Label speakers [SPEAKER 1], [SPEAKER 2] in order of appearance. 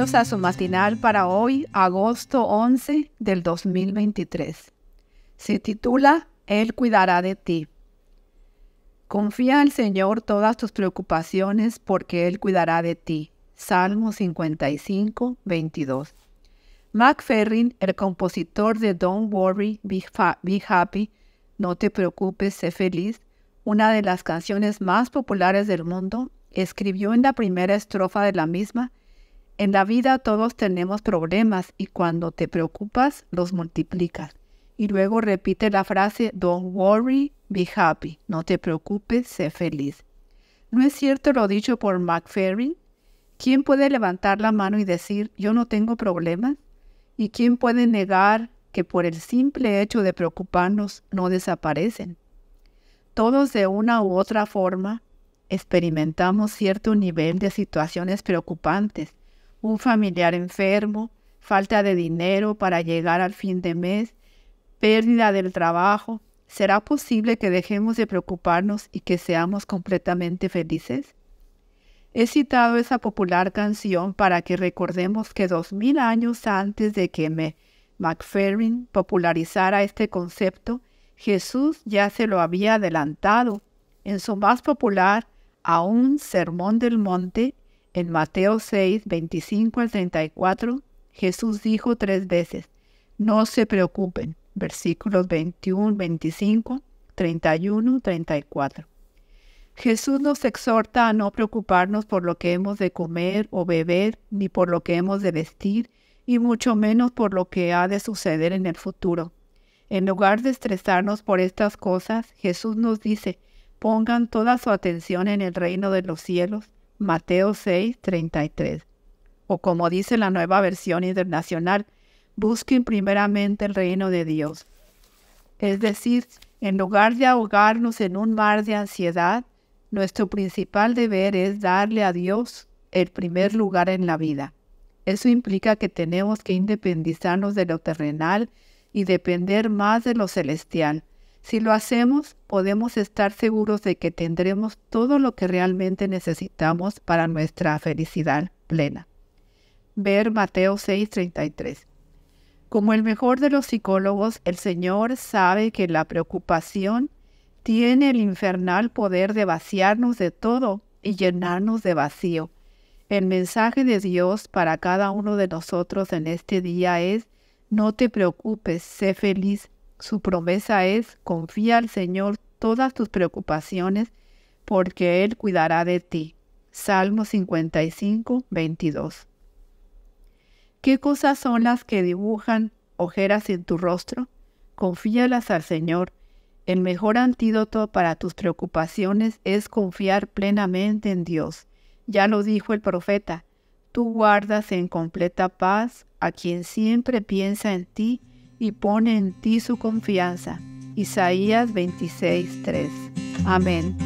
[SPEAKER 1] A su matinal para hoy, agosto 11 del 2023. Se titula Él cuidará de ti. Confía al Señor todas tus preocupaciones porque Él cuidará de ti. Salmo 55, 22. Mac Ferrin, el compositor de Don't Worry, Be, Be Happy, No te preocupes, sé feliz, una de las canciones más populares del mundo, escribió en la primera estrofa de la misma, en la vida todos tenemos problemas y cuando te preocupas los multiplicas. Y luego repite la frase Don't worry, be happy. No te preocupes, sé feliz. ¿No es cierto lo dicho por McFerrin? ¿Quién puede levantar la mano y decir yo no tengo problemas? ¿Y quién puede negar que por el simple hecho de preocuparnos no desaparecen? Todos de una u otra forma experimentamos cierto nivel de situaciones preocupantes un familiar enfermo, falta de dinero para llegar al fin de mes, pérdida del trabajo, ¿será posible que dejemos de preocuparnos y que seamos completamente felices? He citado esa popular canción para que recordemos que dos mil años antes de que me popularizara este concepto, Jesús ya se lo había adelantado en su más popular aún Sermón del Monte en Mateo 6, 25 al 34, Jesús dijo tres veces, no se preocupen, versículos 21, 25, 31, 34. Jesús nos exhorta a no preocuparnos por lo que hemos de comer o beber, ni por lo que hemos de vestir, y mucho menos por lo que ha de suceder en el futuro. En lugar de estresarnos por estas cosas, Jesús nos dice, pongan toda su atención en el reino de los cielos, Mateo 6, 33. O como dice la nueva versión internacional, busquen primeramente el reino de Dios. Es decir, en lugar de ahogarnos en un mar de ansiedad, nuestro principal deber es darle a Dios el primer lugar en la vida. Eso implica que tenemos que independizarnos de lo terrenal y depender más de lo celestial, si lo hacemos, podemos estar seguros de que tendremos todo lo que realmente necesitamos para nuestra felicidad plena. Ver Mateo 6:33. Como el mejor de los psicólogos, el Señor sabe que la preocupación tiene el infernal poder de vaciarnos de todo y llenarnos de vacío. El mensaje de Dios para cada uno de nosotros en este día es, no te preocupes, sé feliz, su promesa es, confía al Señor todas tus preocupaciones, porque Él cuidará de ti. Salmo 55, 22. ¿Qué cosas son las que dibujan ojeras en tu rostro? Confíalas al Señor. El mejor antídoto para tus preocupaciones es confiar plenamente en Dios. Ya lo dijo el profeta, tú guardas en completa paz a quien siempre piensa en ti y pone en ti su confianza. Isaías 26:3. Amén.